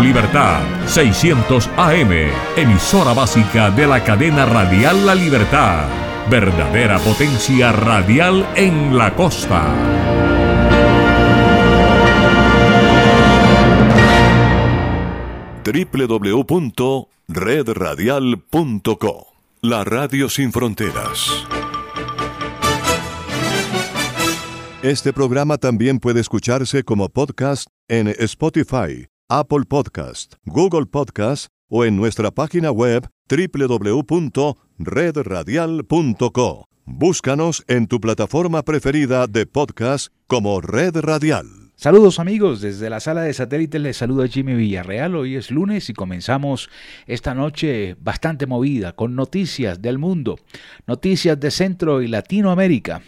Libertad, 600 AM, emisora básica de la cadena radial La Libertad. Verdadera potencia radial en la costa. www.redradial.co La Radio Sin Fronteras. Este programa también puede escucharse como podcast en Spotify, Apple Podcast, Google Podcast o en nuestra página web www.redradial.co. Búscanos en tu plataforma preferida de podcast como Red Radial. Saludos amigos, desde la sala de satélite les saluda Jimmy Villarreal. Hoy es lunes y comenzamos esta noche bastante movida con noticias del mundo, noticias de Centro y Latinoamérica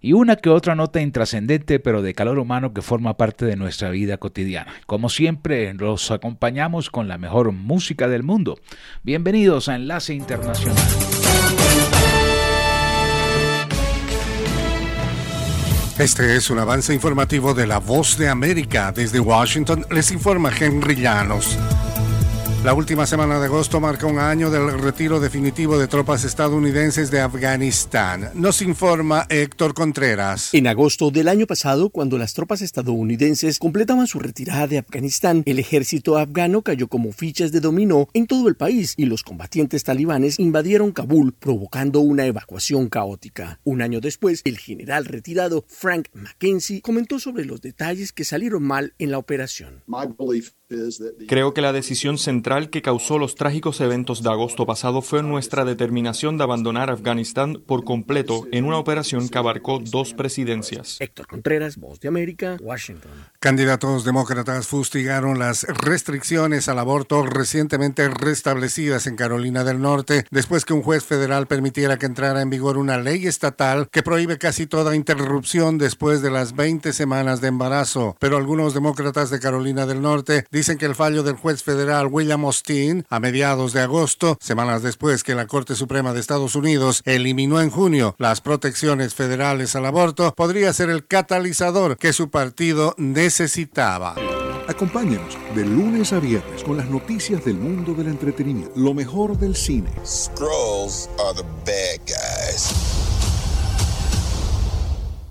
y una que otra nota intrascendente pero de calor humano que forma parte de nuestra vida cotidiana. Como siempre, los acompañamos con la mejor música del mundo. Bienvenidos a Enlace Internacional. Este es un avance informativo de La Voz de América. Desde Washington les informa Henry Llanos. La última semana de agosto marca un año del retiro definitivo de tropas estadounidenses de Afganistán. Nos informa Héctor Contreras. En agosto del año pasado, cuando las tropas estadounidenses completaban su retirada de Afganistán, el ejército afgano cayó como fichas de dominó en todo el país y los combatientes talibanes invadieron Kabul, provocando una evacuación caótica. Un año después, el general retirado Frank McKenzie comentó sobre los detalles que salieron mal en la operación. Creo que la decisión central que causó los trágicos eventos de agosto pasado fue nuestra determinación de abandonar Afganistán por completo en una operación que abarcó dos presidencias. Héctor Contreras, Voz de América, Washington. Candidatos demócratas fustigaron las restricciones al aborto recientemente restablecidas en Carolina del Norte después que un juez federal permitiera que entrara en vigor una ley estatal que prohíbe casi toda interrupción después de las 20 semanas de embarazo. Pero algunos demócratas de Carolina del Norte dicen que el fallo del juez federal William Austin a mediados de agosto, semanas después que la Corte Suprema de Estados Unidos eliminó en junio las protecciones federales al aborto, podría ser el catalizador que su partido necesitaba. Acompáñenos de lunes a viernes con las noticias del mundo del entretenimiento, lo mejor del cine. Scrolls are the bad guys.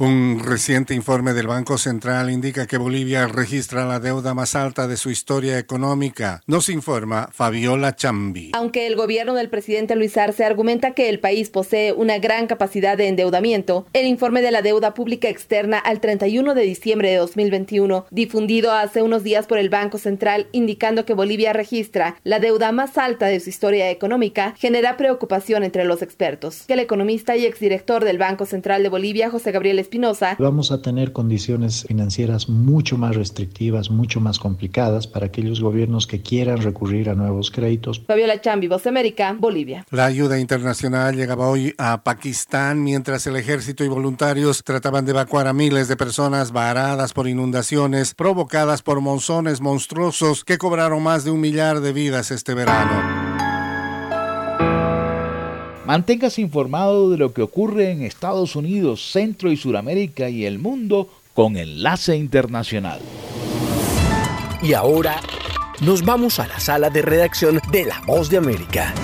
Un reciente informe del Banco Central indica que Bolivia registra la deuda más alta de su historia económica. Nos informa Fabiola Chambi. Aunque el gobierno del presidente Luis Arce argumenta que el país posee una gran capacidad de endeudamiento, el informe de la deuda pública externa al 31 de diciembre de 2021, difundido hace unos días por el Banco Central indicando que Bolivia registra la deuda más alta de su historia económica, genera preocupación entre los expertos. El economista y exdirector del Banco Central de Bolivia, José Gabriel Espinosa, Vamos a tener condiciones financieras mucho más restrictivas, mucho más complicadas para aquellos gobiernos que quieran recurrir a nuevos créditos. Fabiola Chambi, Voz de América, Bolivia. La ayuda internacional llegaba hoy a Pakistán mientras el ejército y voluntarios trataban de evacuar a miles de personas varadas por inundaciones provocadas por monzones monstruosos que cobraron más de un millar de vidas este verano. Manténgase informado de lo que ocurre en Estados Unidos, Centro y Suramérica y el mundo con Enlace Internacional. Y ahora nos vamos a la sala de redacción de La Voz de América.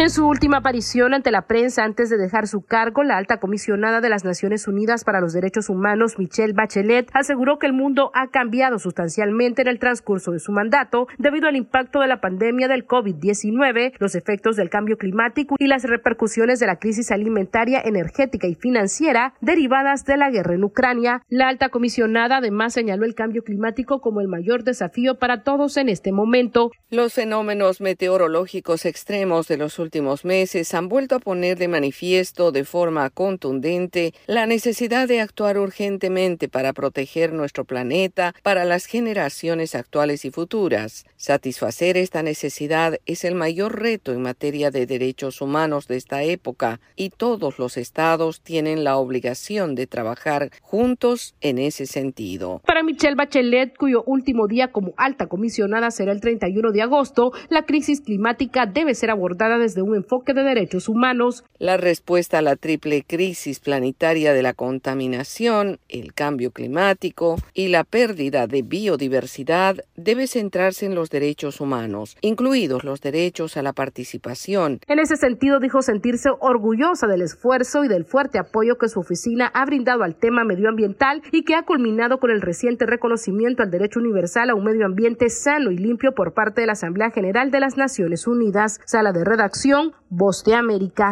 En su última aparición ante la prensa antes de dejar su cargo, la alta comisionada de las Naciones Unidas para los Derechos Humanos, Michelle Bachelet, aseguró que el mundo ha cambiado sustancialmente en el transcurso de su mandato debido al impacto de la pandemia del COVID-19, los efectos del cambio climático y las repercusiones de la crisis alimentaria, energética y financiera derivadas de la guerra en Ucrania. La alta comisionada además señaló el cambio climático como el mayor desafío para todos en este momento. Los fenómenos meteorológicos extremos de los últimos últimos meses han vuelto a poner de manifiesto de forma contundente la necesidad de actuar urgentemente para proteger nuestro planeta para las generaciones actuales y futuras. Satisfacer esta necesidad es el mayor reto en materia de derechos humanos de esta época y todos los estados tienen la obligación de trabajar juntos en ese sentido. Para Michelle Bachelet, cuyo último día como alta comisionada será el 31 de agosto, la crisis climática debe ser abordada desde un enfoque de derechos humanos. La respuesta a la triple crisis planetaria de la contaminación, el cambio climático y la pérdida de biodiversidad debe centrarse en los derechos humanos, incluidos los derechos a la participación. En ese sentido, dijo sentirse orgullosa del esfuerzo y del fuerte apoyo que su oficina ha brindado al tema medioambiental y que ha culminado con el reciente reconocimiento al derecho universal a un medio ambiente sano y limpio por parte de la Asamblea General de las Naciones Unidas. Sala de redacción, Voz de América.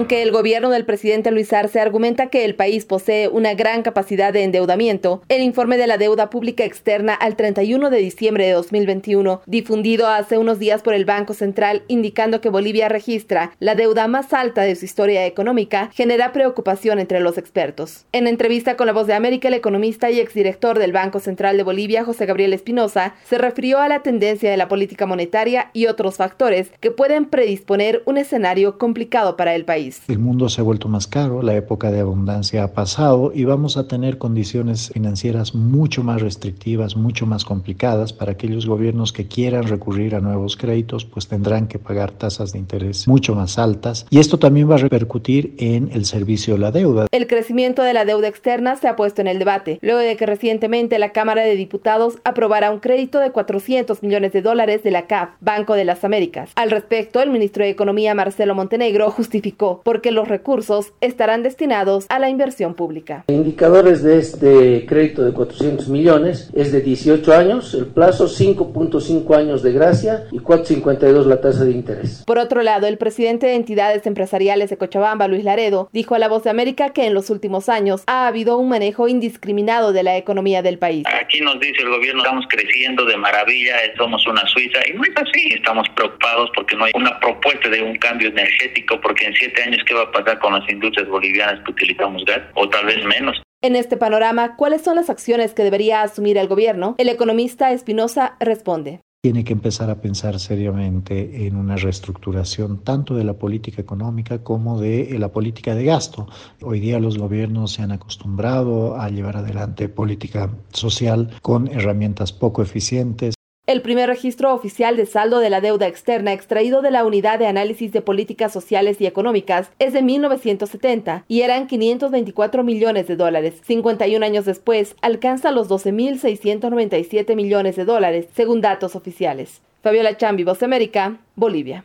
Aunque el gobierno del presidente Luis Arce argumenta que el país posee una gran capacidad de endeudamiento, el informe de la deuda pública externa al 31 de diciembre de 2021, difundido hace unos días por el Banco Central indicando que Bolivia registra la deuda más alta de su historia económica, genera preocupación entre los expertos. En entrevista con La Voz de América, el economista y exdirector del Banco Central de Bolivia, José Gabriel Espinosa, se refirió a la tendencia de la política monetaria y otros factores que pueden predisponer un escenario complicado para el país. El mundo se ha vuelto más caro, la época de abundancia ha pasado y vamos a tener condiciones financieras mucho más restrictivas, mucho más complicadas para aquellos gobiernos que quieran recurrir a nuevos créditos, pues tendrán que pagar tasas de interés mucho más altas y esto también va a repercutir en el servicio de la deuda. El crecimiento de la deuda externa se ha puesto en el debate, luego de que recientemente la Cámara de Diputados aprobara un crédito de 400 millones de dólares de la CAF, Banco de las Américas. Al respecto, el ministro de Economía Marcelo Montenegro justificó porque los recursos estarán destinados a la inversión pública. Indicadores de este crédito de 400 millones es de 18 años, el plazo 5.5 años de gracia y 4.52 la tasa de interés. Por otro lado, el presidente de entidades empresariales de Cochabamba, Luis Laredo, dijo a La Voz de América que en los últimos años ha habido un manejo indiscriminado de la economía del país. Aquí nos dice el gobierno, estamos creciendo de maravilla, somos una Suiza y no es así, estamos preocupados porque no hay una propuesta de un cambio energético porque en siete años qué va a pasar con las industrias bolivianas que utilizamos gas, o tal vez menos. En este panorama, ¿cuáles son las acciones que debería asumir el gobierno? El economista Espinosa responde tiene que empezar a pensar seriamente en una reestructuración tanto de la política económica como de la política de gasto. Hoy día los gobiernos se han acostumbrado a llevar adelante política social con herramientas poco eficientes. El primer registro oficial de saldo de la deuda externa extraído de la Unidad de Análisis de Políticas Sociales y Económicas es de 1970 y eran 524 millones de dólares. 51 años después, alcanza los 12.697 millones de dólares, según datos oficiales. Fabiola Chambi, Voz América, Bolivia.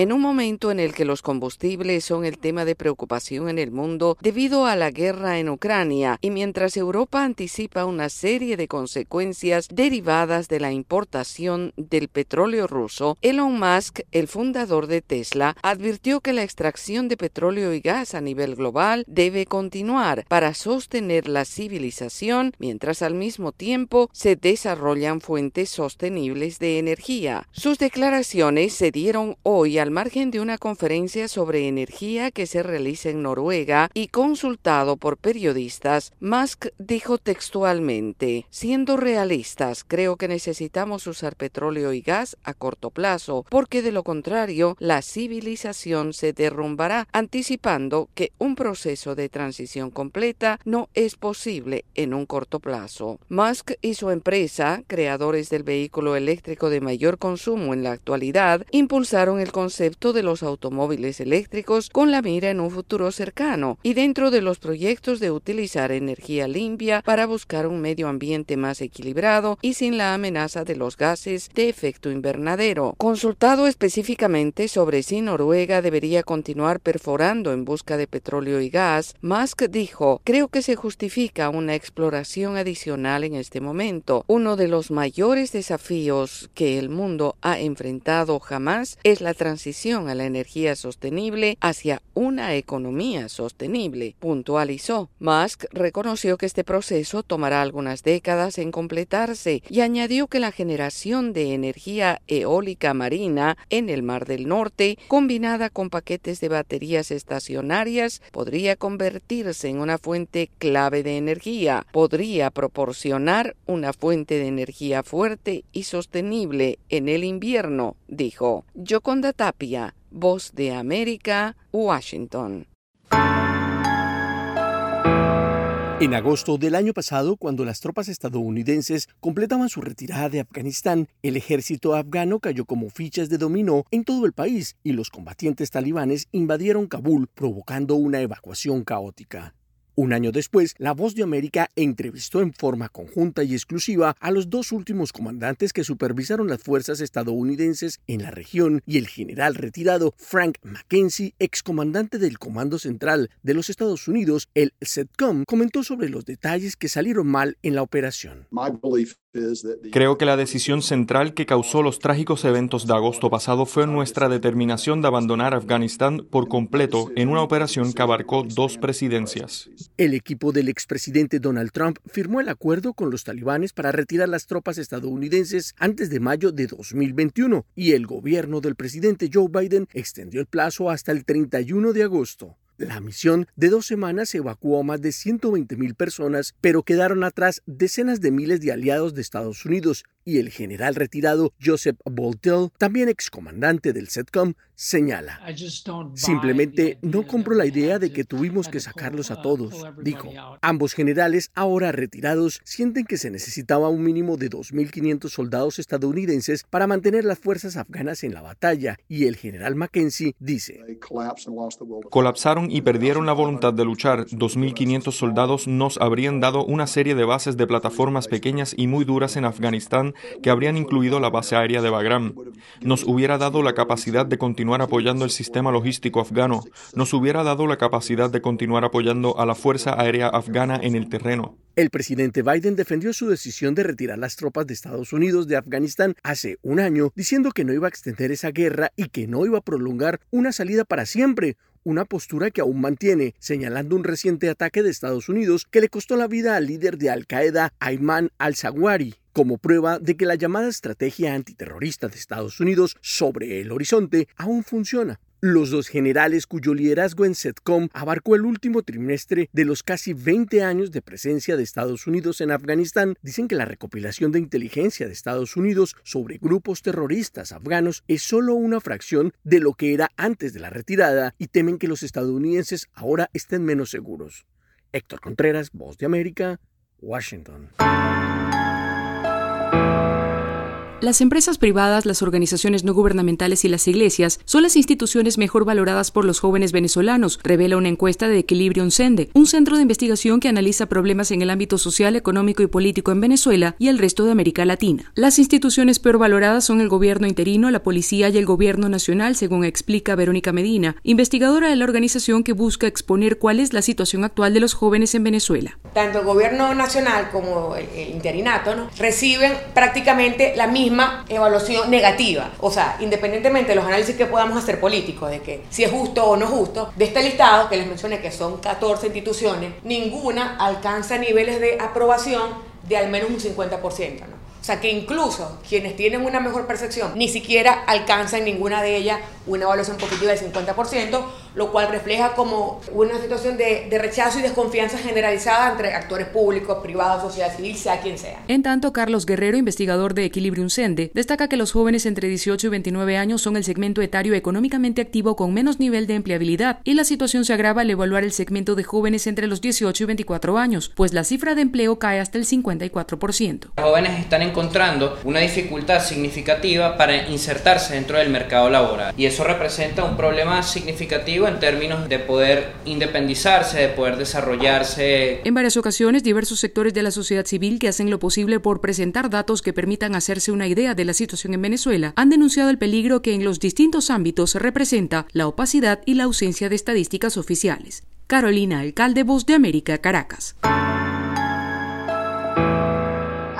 En un momento en el que los combustibles son el tema de preocupación en el mundo debido a la guerra en Ucrania y mientras Europa anticipa una serie de consecuencias derivadas de la importación del petróleo ruso, Elon Musk, el fundador de Tesla, advirtió que la extracción de petróleo y gas a nivel global debe continuar para sostener la civilización mientras al mismo tiempo se desarrollan fuentes sostenibles de energía. Sus declaraciones se dieron hoy al margen de una conferencia sobre energía que se realiza en Noruega y consultado por periodistas, Musk dijo textualmente, siendo realistas, creo que necesitamos usar petróleo y gas a corto plazo, porque de lo contrario la civilización se derrumbará, anticipando que un proceso de transición completa no es posible en un corto plazo. Musk y su empresa, creadores del vehículo eléctrico de mayor consumo en la actualidad, impulsaron el concepto de los automóviles eléctricos con la mira en un futuro cercano y dentro de los proyectos de utilizar energía limpia para buscar un medio ambiente más equilibrado y sin la amenaza de los gases de efecto invernadero. Consultado específicamente sobre si Noruega debería continuar perforando en busca de petróleo y gas, Musk dijo, creo que se justifica una exploración adicional en este momento. Uno de los mayores desafíos que el mundo ha enfrentado jamás es la transición a la energía sostenible hacia una economía sostenible, puntualizó. Musk reconoció que este proceso tomará algunas décadas en completarse y añadió que la generación de energía eólica marina en el Mar del Norte, combinada con paquetes de baterías estacionarias, podría convertirse en una fuente clave de energía, podría proporcionar una fuente de energía fuerte y sostenible en el invierno, dijo. Yoconda Tapia, Voz de América, Washington. En agosto del año pasado, cuando las tropas estadounidenses completaban su retirada de Afganistán, el ejército afgano cayó como fichas de dominó en todo el país y los combatientes talibanes invadieron Kabul, provocando una evacuación caótica. Un año después, La Voz de América entrevistó en forma conjunta y exclusiva a los dos últimos comandantes que supervisaron las fuerzas estadounidenses en la región y el general retirado Frank McKenzie, excomandante del Comando Central de los Estados Unidos, el SETCOM, comentó sobre los detalles que salieron mal en la operación. Creo que la decisión central que causó los trágicos eventos de agosto pasado fue nuestra determinación de abandonar Afganistán por completo en una operación que abarcó dos presidencias. El equipo del expresidente Donald Trump firmó el acuerdo con los talibanes para retirar las tropas estadounidenses antes de mayo de 2021 y el gobierno del presidente Joe Biden extendió el plazo hasta el 31 de agosto. La misión de dos semanas evacuó a más de 120 mil personas, pero quedaron atrás decenas de miles de aliados de Estados Unidos y el general retirado Joseph Boltell, también excomandante del SETCOM, señala. Simplemente no compro la idea de que tuvimos que sacarlos a todos, dijo. Ambos generales, ahora retirados, sienten que se necesitaba un mínimo de 2.500 soldados estadounidenses para mantener las fuerzas afganas en la batalla, y el general Mackenzie dice. Colapsaron y perdieron la voluntad de luchar. 2.500 soldados nos habrían dado una serie de bases de plataformas pequeñas y muy duras en Afganistán que habrían incluido la base aérea de Bagram. Nos hubiera dado la capacidad de continuar apoyando el sistema logístico afgano. Nos hubiera dado la capacidad de continuar apoyando a la Fuerza Aérea Afgana en el terreno. El presidente Biden defendió su decisión de retirar las tropas de Estados Unidos de Afganistán hace un año, diciendo que no iba a extender esa guerra y que no iba a prolongar una salida para siempre, una postura que aún mantiene, señalando un reciente ataque de Estados Unidos que le costó la vida al líder de Al Qaeda, Ayman al-Zawahiri como prueba de que la llamada estrategia antiterrorista de Estados Unidos sobre el horizonte aún funciona. Los dos generales cuyo liderazgo en SETCOM abarcó el último trimestre de los casi 20 años de presencia de Estados Unidos en Afganistán dicen que la recopilación de inteligencia de Estados Unidos sobre grupos terroristas afganos es solo una fracción de lo que era antes de la retirada y temen que los estadounidenses ahora estén menos seguros. Héctor Contreras, Voz de América, Washington. thank you Las empresas privadas, las organizaciones no gubernamentales y las iglesias son las instituciones mejor valoradas por los jóvenes venezolanos, revela una encuesta de Equilibrium Sende, un centro de investigación que analiza problemas en el ámbito social, económico y político en Venezuela y el resto de América Latina. Las instituciones peor valoradas son el gobierno interino, la policía y el gobierno nacional, según explica Verónica Medina, investigadora de la organización que busca exponer cuál es la situación actual de los jóvenes en Venezuela. Tanto el gobierno nacional como el interinato reciben prácticamente la misma evaluación negativa. O sea, independientemente de los análisis que podamos hacer políticos, de que si es justo o no justo, de este listado que les mencioné que son 14 instituciones, ninguna alcanza niveles de aprobación de al menos un 50%. ¿no? O sea que incluso quienes tienen una mejor percepción ni siquiera alcanzan ninguna de ellas una evaluación positiva del 50%, lo cual refleja como una situación de, de, rechazo y desconfianza generalizada entre actores públicos, privados, sociedad civil, sea quien sea. En tanto, Carlos Guerrero, investigador de Equilibrium Sende, destaca que los jóvenes entre 18 y 29 años son el segmento etario económicamente activo con menos nivel de empleabilidad y la situación se agrava al evaluar el segmento de jóvenes entre los 18 y 24 años, pues la cifra de empleo cae hasta el 54%. Los jóvenes están encontrando una dificultad significativa para insertarse dentro del mercado laboral y eso representa un problema significativo en términos de poder independizarse, de poder desarrollarse. En varias ocasiones, diversos sectores de la sociedad civil que hacen lo posible por presentar datos que permitan hacerse una idea de la situación en Venezuela han denunciado el peligro que en los distintos ámbitos representa la opacidad y la ausencia de estadísticas oficiales. Carolina, alcalde Voz de América, Caracas.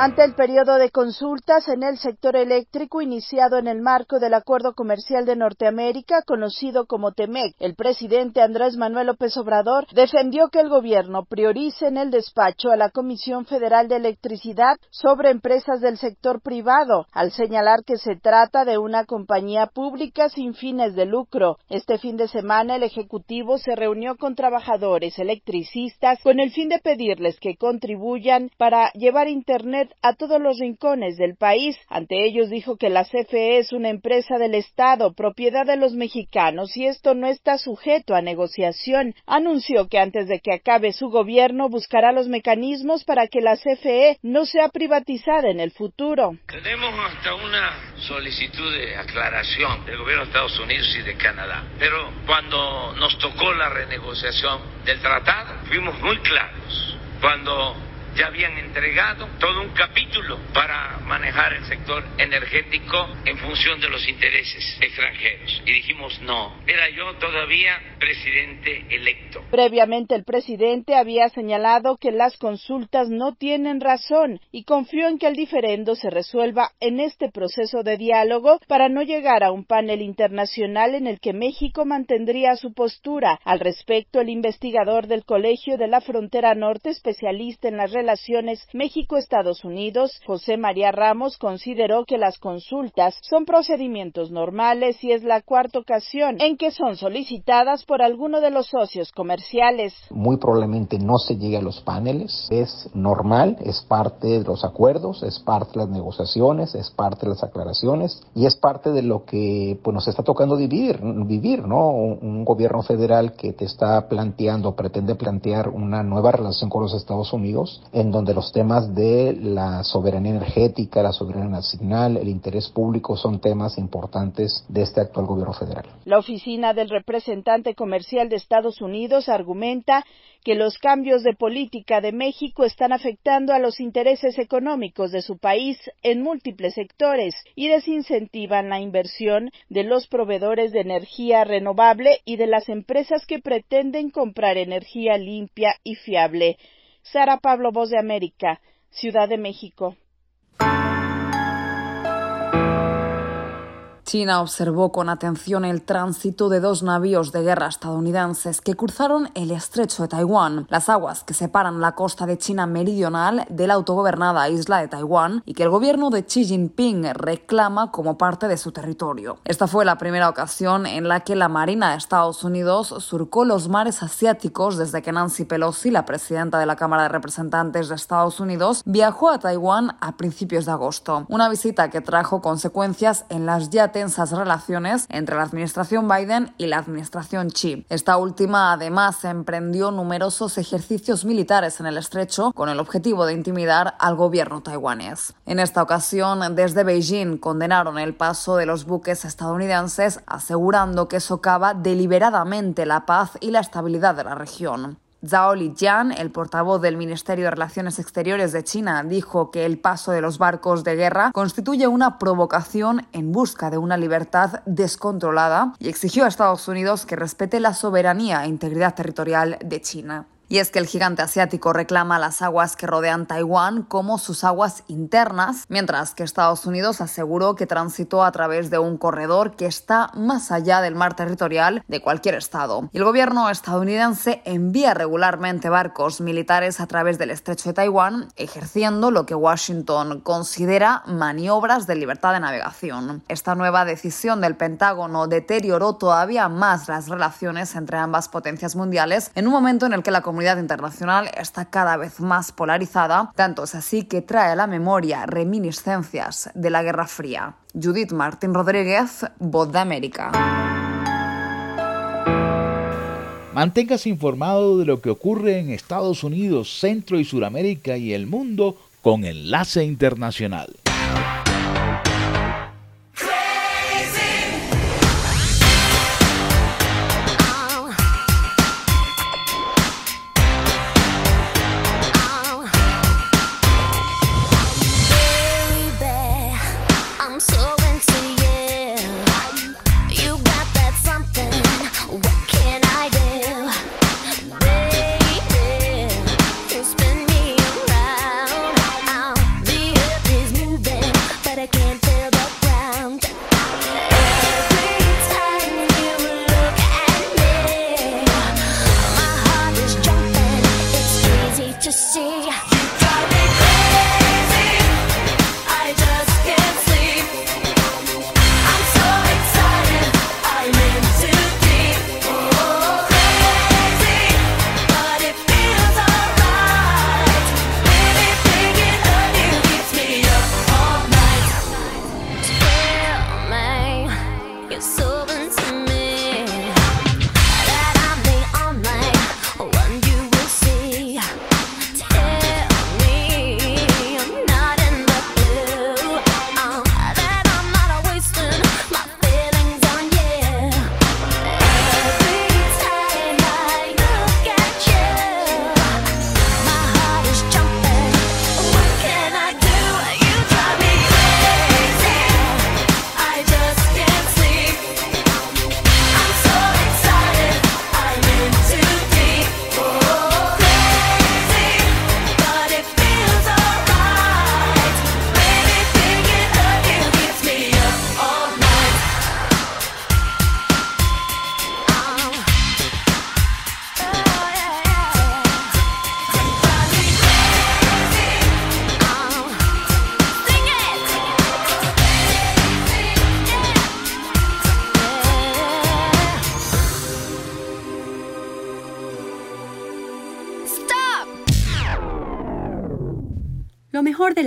Ante el periodo de consultas en el sector eléctrico iniciado en el marco del Acuerdo Comercial de Norteamérica, conocido como TEMEC, el presidente Andrés Manuel López Obrador defendió que el gobierno priorice en el despacho a la Comisión Federal de Electricidad sobre empresas del sector privado, al señalar que se trata de una compañía pública sin fines de lucro. Este fin de semana el Ejecutivo se reunió con trabajadores electricistas con el fin de pedirles que contribuyan para llevar Internet a todos los rincones del país. Ante ellos dijo que la CFE es una empresa del Estado, propiedad de los mexicanos, y esto no está sujeto a negociación. Anunció que antes de que acabe su gobierno buscará los mecanismos para que la CFE no sea privatizada en el futuro. Tenemos hasta una solicitud de aclaración del gobierno de Estados Unidos y de Canadá, pero cuando nos tocó la renegociación del tratado fuimos muy claros. Cuando ya habían entregado todo un capítulo para manejar el sector energético en función de los intereses extranjeros. Y dijimos no, era yo todavía presidente electo. Previamente el presidente había señalado que las consultas no tienen razón y confió en que el diferendo se resuelva en este proceso de diálogo para no llegar a un panel internacional en el que México mantendría su postura. Al respecto, el investigador del Colegio de la Frontera Norte, especialista en las relaciones México-Estados Unidos, José María Ramos, consideró que las consultas son procedimientos normales y es la cuarta ocasión en que son solicitadas por alguno de los socios comerciales. Muy probablemente no se llegue a los paneles, es normal, es parte de los acuerdos, es parte de las negociaciones, es parte de las aclaraciones y es parte de lo que pues, nos está tocando vivir, vivir, ¿no? Un gobierno federal que te está planteando, pretende plantear una nueva relación con los Estados Unidos en donde los temas de la soberanía energética, la soberanía nacional, el interés público son temas importantes de este actual gobierno federal. La oficina del representante comercial de Estados Unidos argumenta que los cambios de política de México están afectando a los intereses económicos de su país en múltiples sectores y desincentivan la inversión de los proveedores de energía renovable y de las empresas que pretenden comprar energía limpia y fiable. Sara Pablo, Voz de América, Ciudad de México. China observó con atención el tránsito de dos navíos de guerra estadounidenses que cruzaron el estrecho de Taiwán, las aguas que separan la costa de China meridional de la autogobernada isla de Taiwán y que el gobierno de Xi Jinping reclama como parte de su territorio. Esta fue la primera ocasión en la que la Marina de Estados Unidos surcó los mares asiáticos desde que Nancy Pelosi, la presidenta de la Cámara de Representantes de Estados Unidos, viajó a Taiwán a principios de agosto. Una visita que trajo consecuencias en las ya relaciones entre la administración Biden y la administración Xi. Esta última además emprendió numerosos ejercicios militares en el estrecho con el objetivo de intimidar al gobierno taiwanés. En esta ocasión, desde Beijing condenaron el paso de los buques estadounidenses, asegurando que socava deliberadamente la paz y la estabilidad de la región. Zhao Lijian, el portavoz del Ministerio de Relaciones Exteriores de China, dijo que el paso de los barcos de guerra constituye una provocación en busca de una libertad descontrolada y exigió a Estados Unidos que respete la soberanía e integridad territorial de China. Y es que el gigante asiático reclama las aguas que rodean Taiwán como sus aguas internas, mientras que Estados Unidos aseguró que transitó a través de un corredor que está más allá del mar territorial de cualquier estado. Y el gobierno estadounidense envía regularmente barcos militares a través del estrecho de Taiwán, ejerciendo lo que Washington considera maniobras de libertad de navegación. Esta nueva decisión del Pentágono deterioró todavía más las relaciones entre ambas potencias mundiales en un momento en el que la comunidad internacional está cada vez más polarizada, tanto es así que trae a la memoria reminiscencias de la Guerra Fría. Judith Martín Rodríguez, Voz de América. Manténgase informado de lo que ocurre en Estados Unidos, Centro y Suramérica y el mundo con Enlace Internacional.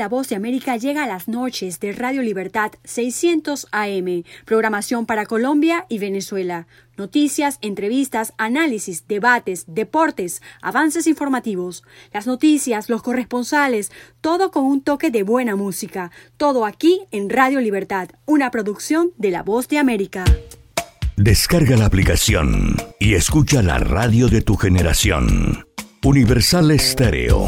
La voz de América llega a las noches de Radio Libertad 600 AM, programación para Colombia y Venezuela. Noticias, entrevistas, análisis, debates, deportes, avances informativos, las noticias, los corresponsales, todo con un toque de buena música. Todo aquí en Radio Libertad, una producción de La Voz de América. Descarga la aplicación y escucha la radio de tu generación. Universal Estéreo.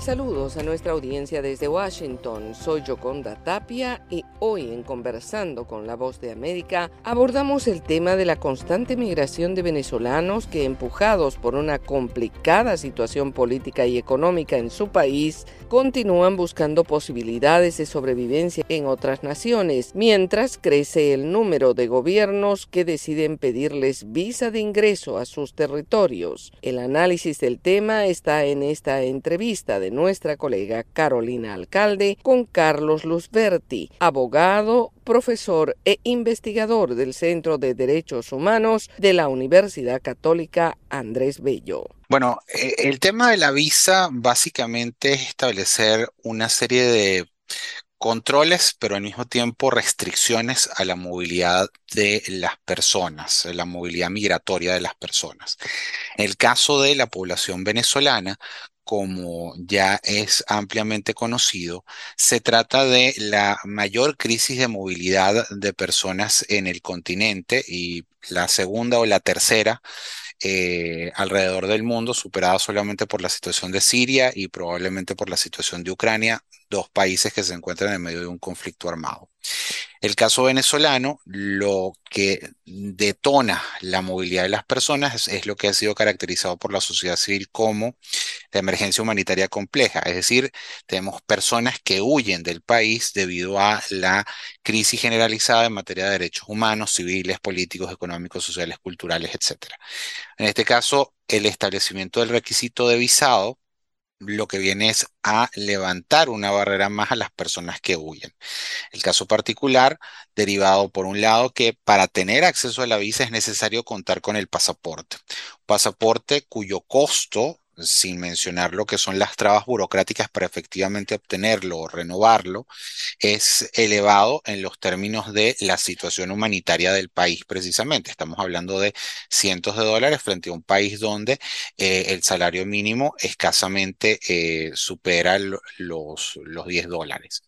Cordiales saludos a nuestra audiencia desde Washington. Soy Yoconda Tapia y hoy en Conversando con la Voz de América abordamos el tema de la constante migración de venezolanos que empujados por una complicada situación política y económica en su país continúan buscando posibilidades de sobrevivencia en otras naciones, mientras crece el número de gobiernos que deciden pedirles visa de ingreso a sus territorios. El análisis del tema está en esta entrevista de nuestra colega Carolina Alcalde con Carlos Luzberti, abogado, profesor e investigador del Centro de Derechos Humanos de la Universidad Católica Andrés Bello. Bueno, eh, el tema de la visa básicamente es establecer una serie de controles, pero al mismo tiempo restricciones a la movilidad de las personas, la movilidad migratoria de las personas. En el caso de la población venezolana, como ya es ampliamente conocido, se trata de la mayor crisis de movilidad de personas en el continente y la segunda o la tercera eh, alrededor del mundo, superada solamente por la situación de Siria y probablemente por la situación de Ucrania, dos países que se encuentran en medio de un conflicto armado. El caso venezolano, lo que detona la movilidad de las personas es, lo que ha sido caracterizado por la sociedad civil como la emergencia humanitaria compleja, es decir, tenemos personas que huyen del país debido a la crisis generalizada en materia de derechos humanos, civiles, políticos, económicos, sociales, culturales, etc. En este caso, el establecimiento del requisito de visado lo que viene es a levantar una barrera más a las personas que huyen. El caso particular, derivado por un lado que para tener acceso a la visa es necesario contar con el pasaporte. pasaporte cuyo costo sin mencionar lo que son las trabas burocráticas para efectivamente obtenerlo o renovarlo, es elevado en los términos de la situación humanitaria del país precisamente. Estamos hablando de cientos de dólares frente a un país donde eh, el salario mínimo escasamente eh, supera los, los 10 dólares.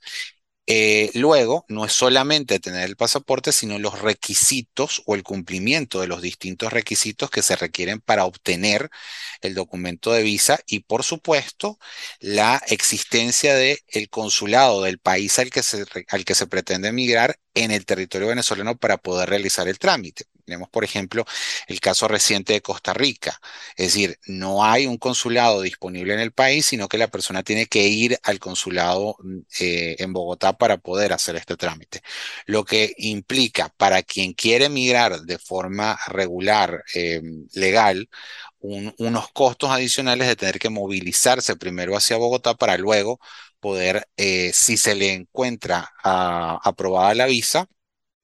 Eh, luego, no es solamente tener el pasaporte, sino los requisitos o el cumplimiento de los distintos requisitos que se requieren para obtener el documento de visa y, por supuesto, la existencia del el consulado del país al que, se, al que se pretende emigrar en el territorio venezolano para poder realizar el trámite. Tenemos, por ejemplo, el caso reciente de Costa Rica. Es decir, no hay un consulado disponible en el país, sino que la persona tiene que ir al consulado eh, en Bogotá para poder hacer este trámite. Lo que implica para quien quiere emigrar de forma regular, eh, legal, unos costos adicionales de tener que movilizarse primero hacia Bogotá para luego poder, eh, si se le encuentra ah, aprobada la visa,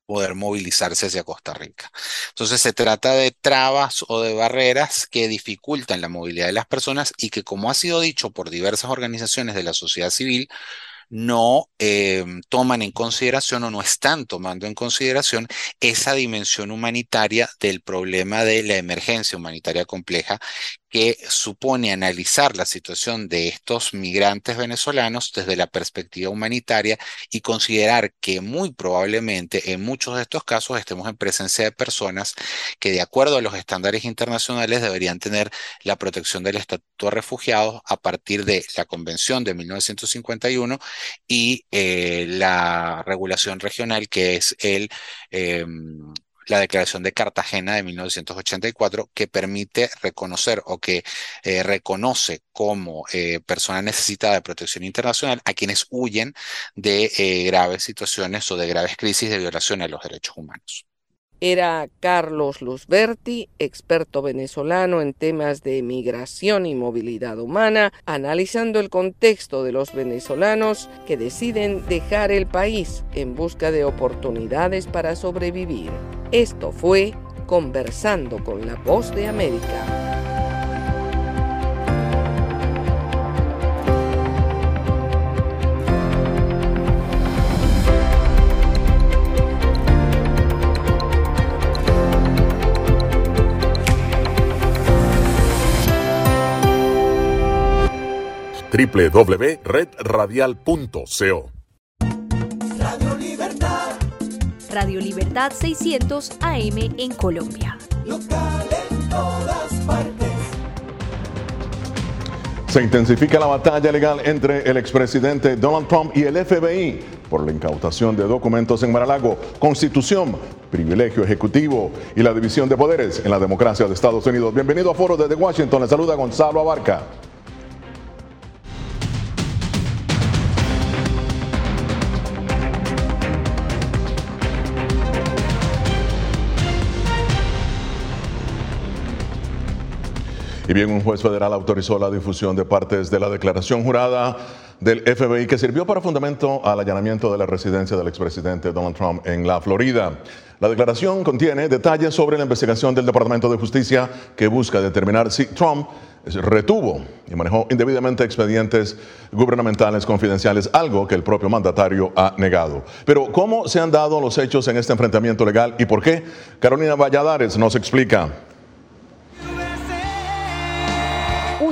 poder movilizarse hacia Costa Rica. Entonces se trata de trabas o de barreras que dificultan la movilidad de las personas y que, como ha sido dicho por diversas organizaciones de la sociedad civil, no em, toman en consideración o no están tomando en consideración esa dimensión humanitaria del problema de la emergencia humanitaria compleja que supone analizar la situación de estos migrantes venezolanos desde la perspectiva humanitaria y considerar que muy probablemente en muchos de estos casos estemos en presencia de personas que de acuerdo a los estándares internacionales deberían tener la protección del estatuto de refugiados a partir de la Convención de 1951 y eh, la regulación regional que es el... Em, la Declaración de Cartagena de 1984, que permite reconocer o que eh, reconoce como eh, persona necesitada de protección internacional a quienes huyen de eh, graves situaciones o de graves crisis de violación a los derechos humanos era Carlos Luzberti, experto venezolano en temas de migración y movilidad humana, analizando el contexto de los venezolanos que deciden dejar el país en busca de oportunidades para sobrevivir. Esto fue Conversando con la Voz de América. www.redradial.co. Radio Libertad. Radio Libertad 600 AM en Colombia. Local en todas partes. Se intensifica la batalla legal entre el expresidente Donald Trump y el FBI por la incautación de documentos en Maralago, constitución, privilegio ejecutivo y la división de poderes en la democracia de Estados Unidos. Bienvenido a Foro desde Washington. Le saluda Gonzalo Abarca. Y bien, un juez federal autorizó la difusión de partes de la declaración jurada del FBI que sirvió para fundamento al allanamiento de la residencia del expresidente Donald Trump en la Florida. La declaración contiene detalles sobre la investigación del Departamento de Justicia que busca determinar si Trump retuvo y manejó indebidamente expedientes gubernamentales confidenciales, algo que el propio mandatario ha negado. Pero ¿cómo se han dado los hechos en este enfrentamiento legal y por qué? Carolina Valladares nos explica.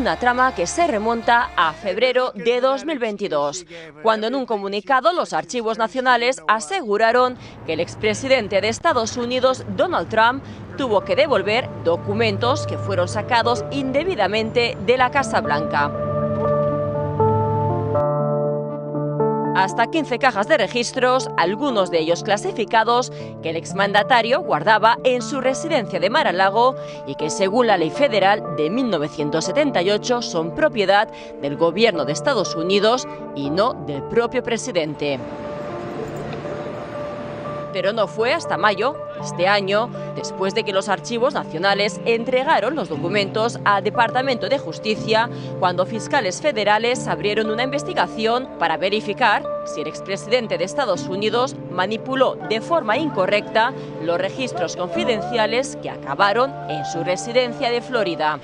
Una trama que se remonta a febrero de 2022, cuando en un comunicado los archivos nacionales aseguraron que el expresidente de Estados Unidos, Donald Trump, tuvo que devolver documentos que fueron sacados indebidamente de la Casa Blanca. Hasta 15 cajas de registros, algunos de ellos clasificados, que el exmandatario guardaba en su residencia de Mar-a-Lago y que según la ley federal de 1978 son propiedad del gobierno de Estados Unidos y no del propio presidente. Pero no fue hasta mayo este año, después de que los archivos nacionales entregaron los documentos al Departamento de Justicia, cuando fiscales federales abrieron una investigación para verificar si el expresidente de Estados Unidos manipuló de forma incorrecta los registros confidenciales que acabaron en su residencia de Florida.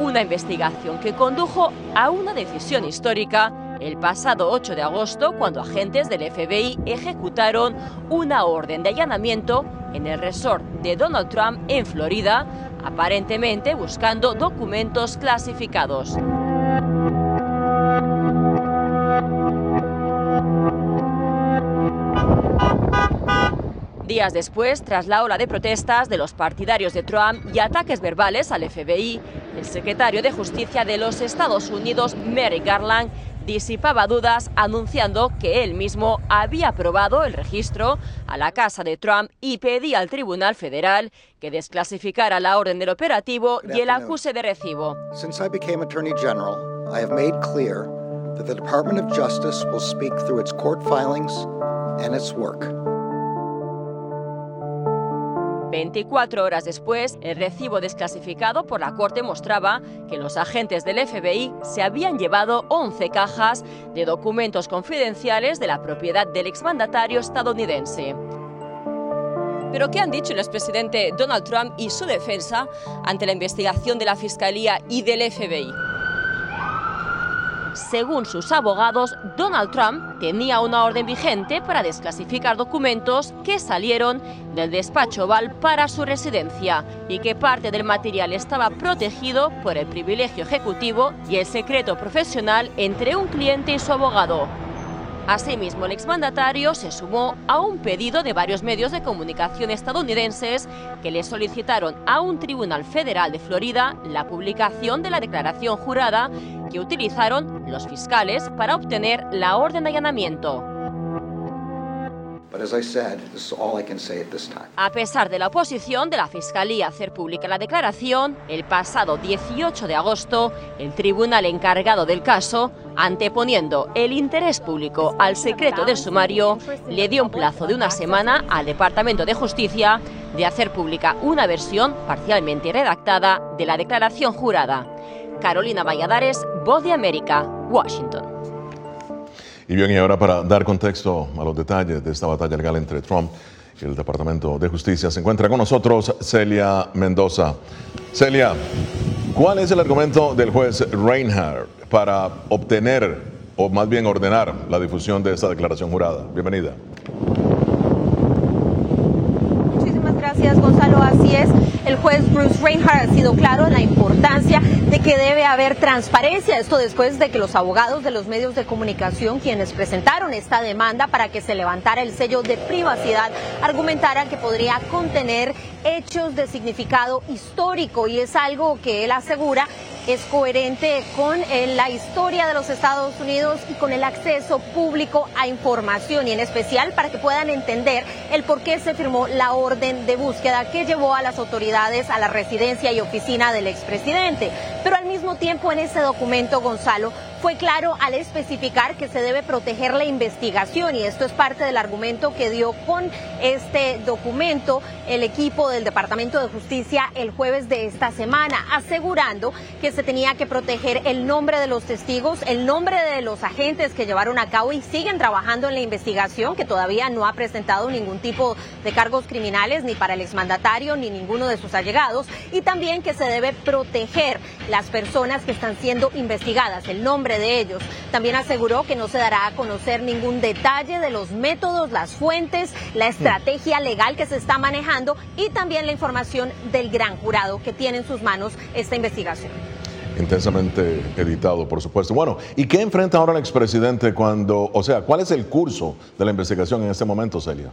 Una investigación que condujo a una decisión histórica el pasado 8 de agosto cuando agentes del FBI ejecutaron una orden de allanamiento en el resort de Donald Trump en Florida, aparentemente buscando documentos clasificados. Días después, tras la ola de protestas de los partidarios de Trump y ataques verbales al FBI, el secretario de Justicia de los Estados Unidos, Merrick Garland, disipaba dudas anunciando que él mismo había aprobado el registro a la casa de Trump y pedía al Tribunal Federal que desclasificara la orden del operativo y el acuse de recibo. Since I became Attorney General, I have made clear that the Department of Justice will speak through its court filings and its work. 24 horas después, el recibo desclasificado por la Corte mostraba que los agentes del FBI se habían llevado 11 cajas de documentos confidenciales de la propiedad del exmandatario estadounidense. Pero ¿qué han dicho el expresidente Donald Trump y su defensa ante la investigación de la Fiscalía y del FBI? Según sus abogados, Donald Trump tenía una orden vigente para desclasificar documentos que salieron del despacho Oval para su residencia y que parte del material estaba protegido por el privilegio ejecutivo y el secreto profesional entre un cliente y su abogado. Asimismo, el exmandatario se sumó a un pedido de varios medios de comunicación estadounidenses que le solicitaron a un tribunal federal de Florida la publicación de la declaración jurada que utilizaron los fiscales para obtener la orden de allanamiento. A pesar de la oposición de la Fiscalía a hacer pública la declaración, el pasado 18 de agosto, el tribunal encargado del caso, anteponiendo el interés público al secreto del sumario, le dio un plazo de una semana al Departamento de Justicia de hacer pública una versión parcialmente redactada de la declaración jurada. Carolina Valladares, Voz de América, Washington. Y bien, y ahora para dar contexto a los detalles de esta batalla legal entre Trump y el Departamento de Justicia, se encuentra con nosotros Celia Mendoza. Celia, ¿cuál es el argumento del juez Reinhardt para obtener, o más bien ordenar, la difusión de esta declaración jurada? Bienvenida. Muchísimas gracias, Gonzalo. Así es. El juez Bruce Reinhardt ha sido claro en la importancia de que debe haber transparencia. Esto después de que los abogados de los medios de comunicación, quienes presentaron esta demanda para que se levantara el sello de privacidad, argumentaran que podría contener hechos de significado histórico y es algo que él asegura es coherente con eh, la historia de los Estados Unidos y con el acceso público a información y en especial para que puedan entender el por qué se firmó la orden de búsqueda que llevó a las autoridades a la residencia y oficina del expresidente. Pero al mismo tiempo en ese documento, Gonzalo, fue claro al especificar que se debe proteger la investigación y esto es parte del argumento que dio con este documento el equipo del Departamento de Justicia el jueves de esta semana, asegurando que se tenía que proteger el nombre de los testigos, el nombre de los agentes que llevaron a cabo y siguen trabajando en la investigación, que todavía no ha presentado ningún tipo de cargos criminales ni para el exmandatario ni ninguno de sus allegados, y también que se debe proteger las personas que están siendo investigadas, el nombre de ellos. También aseguró que no se dará a conocer ningún detalle de los métodos, las fuentes, la estrategia legal que se está manejando y también la información del gran jurado que tiene en sus manos esta investigación intensamente editado, por supuesto. Bueno, ¿y qué enfrenta ahora el expresidente cuando, o sea, cuál es el curso de la investigación en este momento, Celia?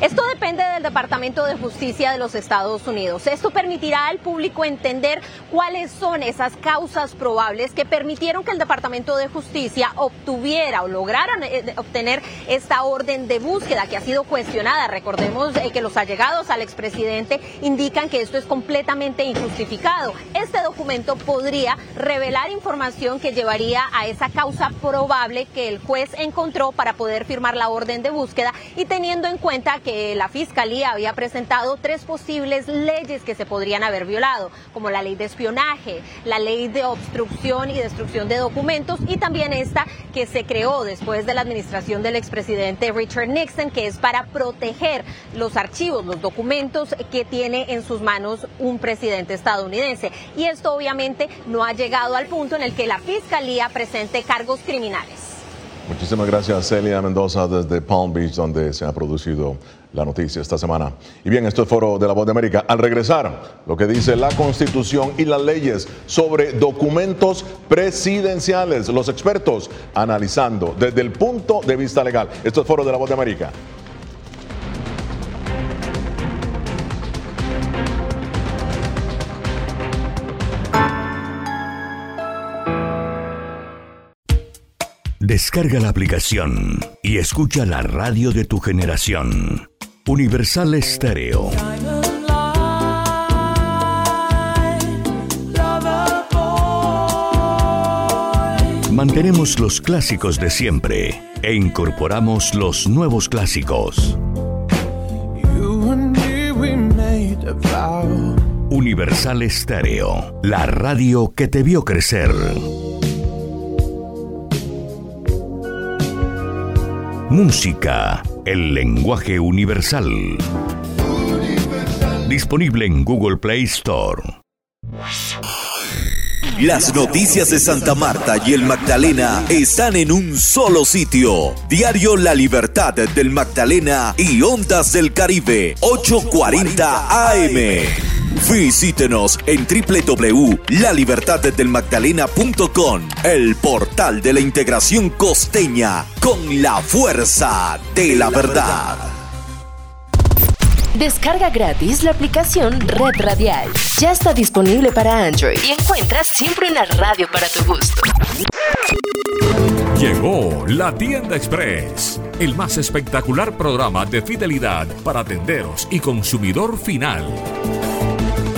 Esto depende del Departamento de Justicia de los Estados Unidos. Esto permitirá al público entender cuáles son esas causas probables que permitieron que el Departamento de Justicia obtuviera o lograra eh, obtener esta orden de búsqueda que ha sido cuestionada. Recordemos eh, que los allegados al expresidente indican que esto es completamente injustificado. Este documento podría revelar información que llevaría a esa causa probable que el juez encontró para poder firmar la orden de búsqueda y teniendo en cuenta que la Fiscalía había presentado tres posibles leyes que se podrían haber violado, como la ley de espionaje, la ley de obstrucción y destrucción de documentos y también esta que se creó después de la administración del expresidente Richard Nixon, que es para proteger los archivos, los documentos que tiene en sus manos un presidente estadounidense. Y esto obviamente no ha llegado al punto en el que la Fiscalía presente cargos criminales. Muchísimas gracias Celia Mendoza desde Palm Beach, donde se ha producido la noticia esta semana. Y bien, esto es Foro de la Voz de América. Al regresar, lo que dice la Constitución y las leyes sobre documentos presidenciales, los expertos analizando desde el punto de vista legal. Esto es Foro de la Voz de América. Descarga la aplicación y escucha la radio de tu generación. Universal Estéreo. Mantenemos los clásicos de siempre e incorporamos los nuevos clásicos. Universal Estéreo, la radio que te vio crecer. Música, el lenguaje universal. Disponible en Google Play Store. Las noticias de Santa Marta y el Magdalena están en un solo sitio. Diario La Libertad del Magdalena y Ondas del Caribe, 840 AM. Visítenos en www.lalibertaddelmagdalena.com, el portal de la integración costeña con la fuerza de la verdad. Descarga gratis la aplicación Red Radial. Ya está disponible para Android y encuentras siempre una radio para tu gusto. Llegó la tienda express, el más espectacular programa de fidelidad para tenderos y consumidor final.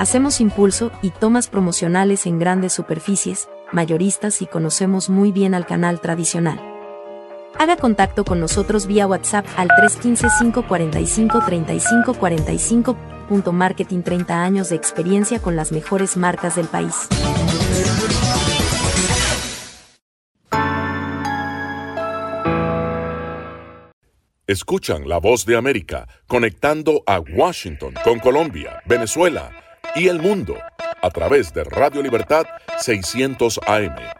hacemos impulso y tomas promocionales en grandes superficies, mayoristas y conocemos muy bien al canal tradicional. Haga contacto con nosotros vía WhatsApp al 315-545-3545. Punto Marketing 30 años de experiencia con las mejores marcas del país. Escuchan la voz de América conectando a Washington con Colombia, Venezuela y el mundo a través de Radio Libertad 600 AM.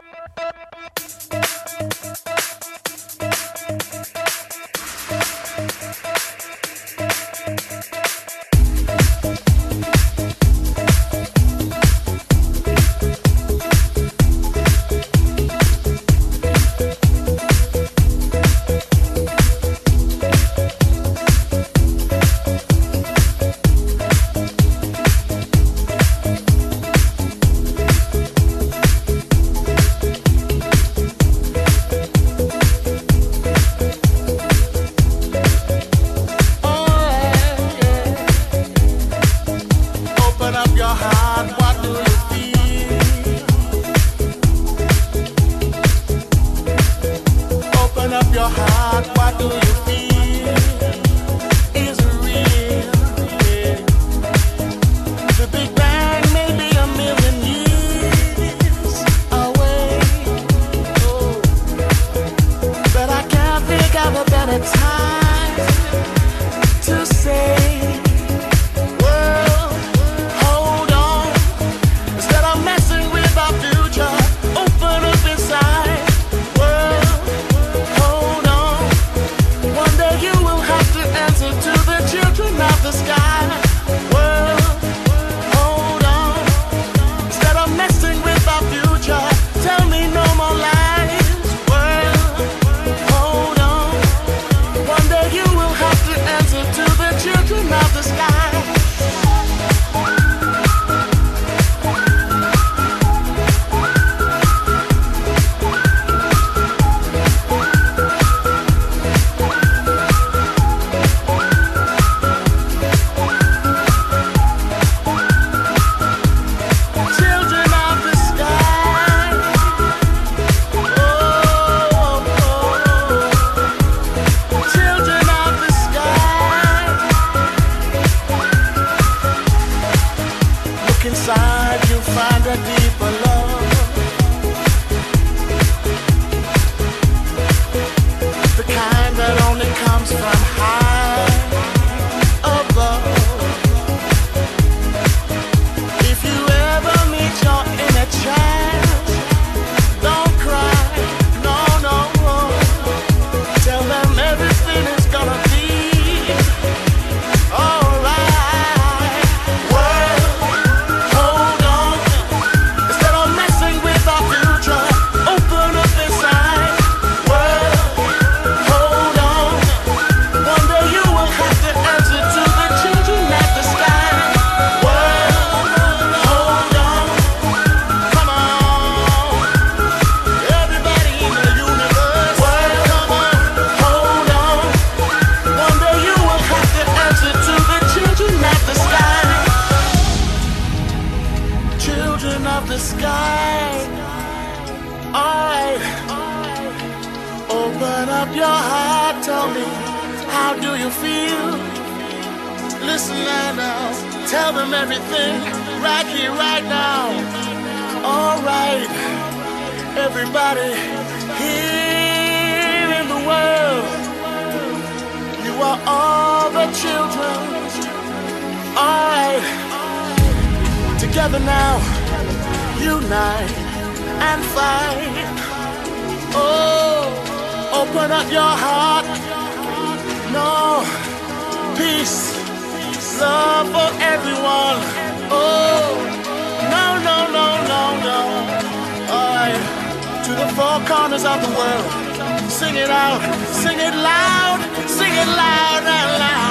Sing it out, sing it loud, sing it loud and loud.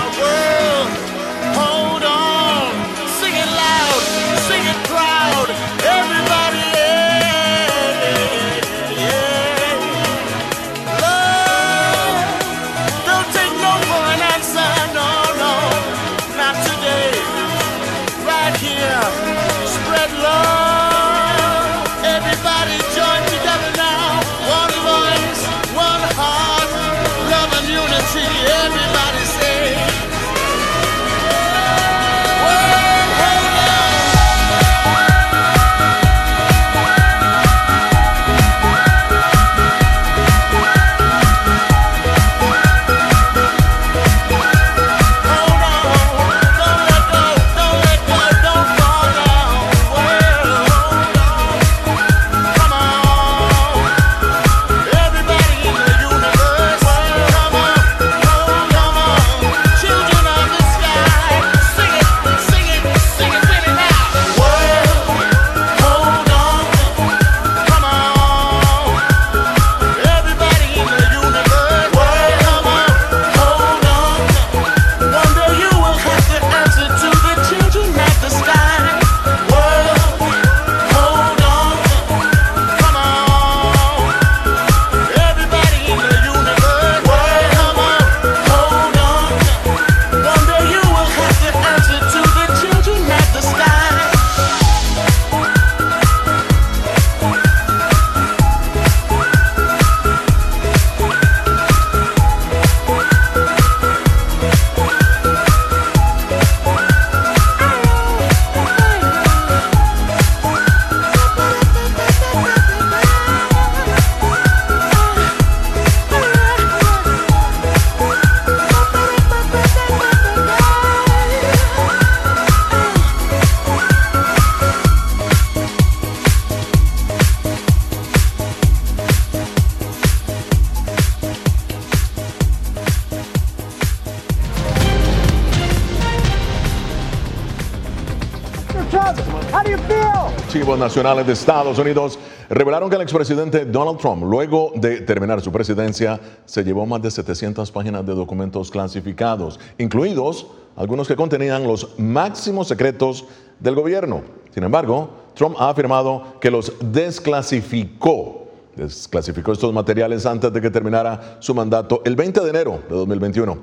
Nacionales de Estados Unidos revelaron que el expresidente Donald Trump, luego de terminar su presidencia, se llevó más de 700 páginas de documentos clasificados, incluidos algunos que contenían los máximos secretos del gobierno. Sin embargo, Trump ha afirmado que los desclasificó. Desclasificó estos materiales antes de que terminara su mandato el 20 de enero de 2021.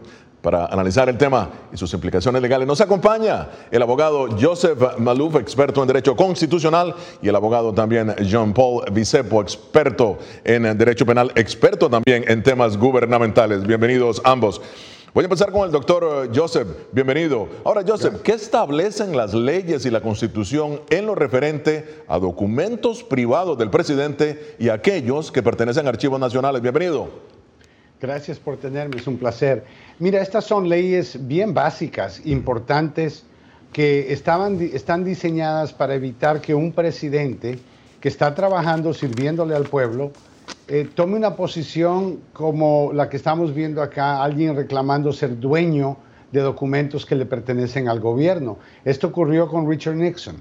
Para analizar el tema y sus implicaciones legales, nos acompaña el abogado Joseph Malouf, experto en Derecho Constitucional, y el abogado también John Paul Vicepo, experto en Derecho Penal, experto también en temas gubernamentales. Bienvenidos ambos. Voy a empezar con el doctor Joseph. Bienvenido. Ahora, Joseph, ¿qué establecen las leyes y la Constitución en lo referente a documentos privados del presidente y aquellos que pertenecen a archivos nacionales? Bienvenido. Gracias por tenerme, es un placer. Mira, estas son leyes bien básicas, importantes, que estaban, están diseñadas para evitar que un presidente que está trabajando, sirviéndole al pueblo, eh, tome una posición como la que estamos viendo acá, alguien reclamando ser dueño de documentos que le pertenecen al gobierno. Esto ocurrió con Richard Nixon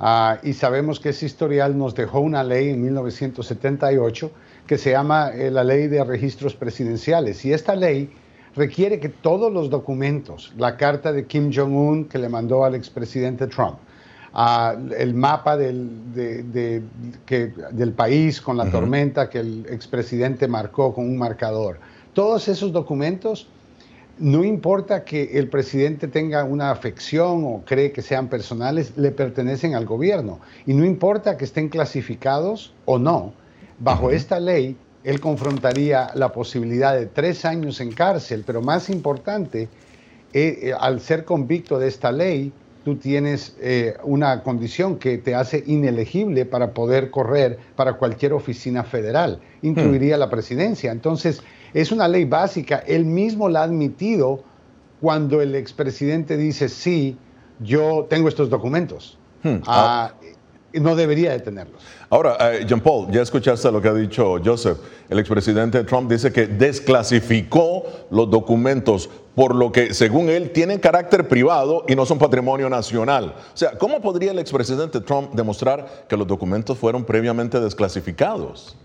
ah, y sabemos que ese historial nos dejó una ley en 1978 que se llama eh, la Ley de Registros Presidenciales. Y esta ley requiere que todos los documentos, la carta de Kim Jong-un que le mandó al expresidente Trump, el mapa del, de- de- que- del país con la tormenta que el expresidente marcó con un marcador, todos esos documentos no importa que el presidente tenga una afección o cree que sean personales, le pertenecen al gobierno. Y no importa que estén clasificados o no, bajo esta ley, él confrontaría la posibilidad de tres años en cárcel, pero más importante, eh, eh, al ser convicto de esta ley, tú tienes eh, una condición que te hace inelegible para poder correr para cualquier oficina federal, incluiría la presidencia. Entonces, es una ley básica, él mismo la ha admitido cuando el expresidente dice, sí, yo tengo estos documentos. Ah, no debería de tenerlos. Ahora, eh, Jean Paul, ya escuchaste lo que ha dicho Joseph. El expresidente Trump dice que desclasificó los documentos, por lo que, según él, tienen carácter privado y no son patrimonio nacional. O sea, ¿cómo podría el expresidente Trump demostrar que los documentos fueron previamente desclasificados?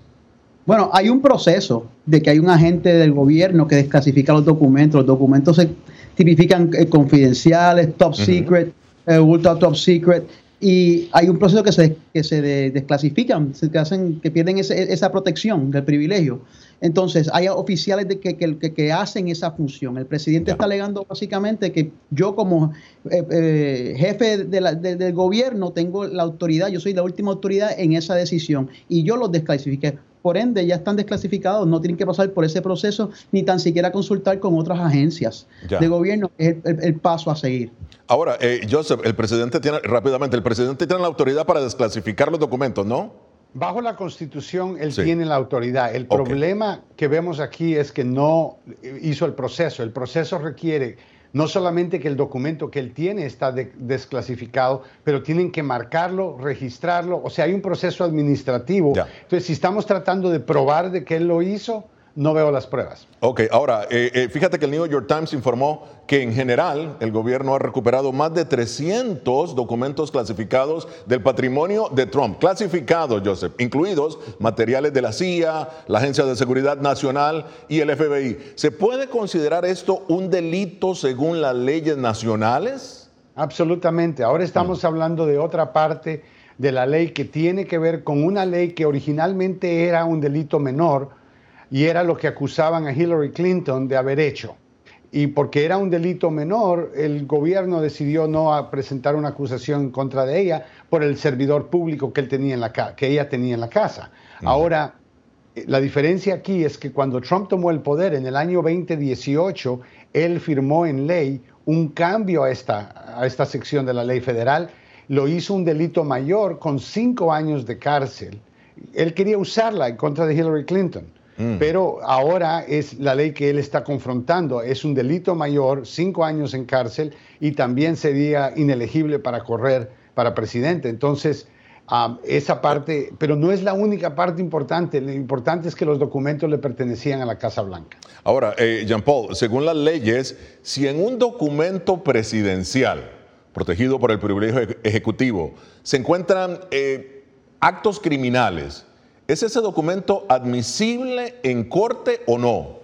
Bueno, hay un proceso de que hay un agente del gobierno que desclasifica los documentos. Los documentos se tipifican eh, confidenciales, top secret, eh, ultra top secret y hay un proceso que se, que se desclasifican, se, que, hacen, que pierden esa protección del privilegio. Entonces, hay oficiales de que, que, hacen esa función. El presidente está alegando básicamente que yo como eh, eh, jefe del gobierno tengo la autoridad, yo soy la última autoridad en esa decisión y yo los desclasifiqué. Por ende, ya están desclasificados, no tienen que pasar por ese proceso ni tan siquiera consultar con otras agencias de gobierno, que es el, paso a seguir. Ahora, eh, Joseph, el presidente tiene, rápidamente, el presidente tiene la autoridad para desclasificar los documentos, ¿no? Bajo la Constitución, él tiene la autoridad. El problema que vemos aquí es que no hizo el proceso. El proceso requiere no solamente que el documento que él tiene está desclasificado, pero tienen que marcarlo, registrarlo, o sea, hay un proceso administrativo. Entonces, si estamos tratando de probar de que él lo hizo, no veo las pruebas. Ok, ahora, eh, eh, fíjate que el New York Times informó que en general el gobierno ha recuperado más de 300 documentos clasificados del patrimonio de Trump, clasificados, Joseph, incluidos materiales de la CIA, la Agencia de Seguridad Nacional y el FBI. ¿Se puede considerar esto un delito según las leyes nacionales? Absolutamente. Ahora estamos hablando de otra parte de la ley que tiene que ver con una ley que originalmente era un delito menor, y era lo que acusaban a Hillary Clinton de haber hecho. Y porque era un delito menor, el gobierno decidió no presentar una acusación contra de ella por el servidor público que, él tenía en la que ella tenía en la casa. Ahora, eh, la diferencia aquí es que cuando Trump tomó el poder en el año 2018, él firmó en ley un cambio a esta, a esta sección de la ley federal, lo hizo un delito mayor con cinco años de cárcel. Él quería usarla en contra de Hillary Clinton. Mm. Pero ahora es la ley que él está confrontando. Es un delito mayor, cinco años en cárcel y también sería inelegible para correr para presidente. Entonces, esa parte, pero no es la única parte importante. Lo importante es que los documentos le pertenecían a la Casa Blanca. Ahora, eh, Jean Paul, según las leyes, si en un documento presidencial protegido por el privilegio ejecutivo se encuentran eh, actos criminales, ¿Es ese documento admisible en corte o no?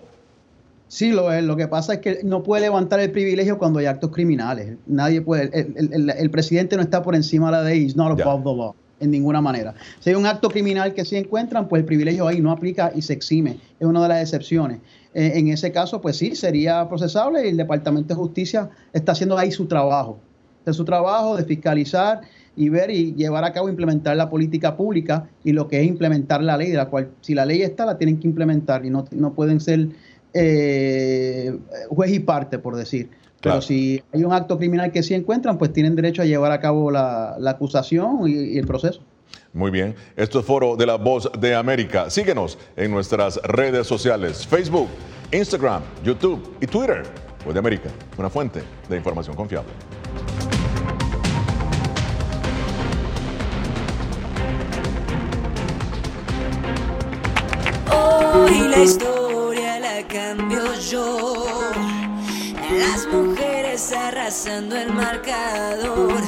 Sí, lo es. Lo que pasa es que no puede levantar el privilegio cuando hay actos criminales. Nadie puede. El, presidente no está por encima de la ley. He's not above the law. En ninguna manera. Si hay un acto criminal que se encuentran, pues el privilegio ahí no aplica y se exime. Es una de las excepciones. Eh, en ese caso, pues sí, sería procesable y el Departamento de Justicia está haciendo ahí su trabajo. Es su trabajo de fiscalizar y ver y llevar a cabo, implementar la política pública y lo que es implementar la ley, de la cual si la ley está, la tienen que implementar y no, no pueden ser eh, juez y parte, por decir. Pero si hay un acto criminal que sí encuentran, pues tienen derecho a llevar a cabo la, acusación y, el proceso. Muy bien, esto es Foro de la Voz de América. Síguenos en nuestras redes sociales, Facebook, Instagram, YouTube y Twitter. Voz de América, una fuente de información confiable. La historia la cambio yo. Las mujeres arrasando el marcador.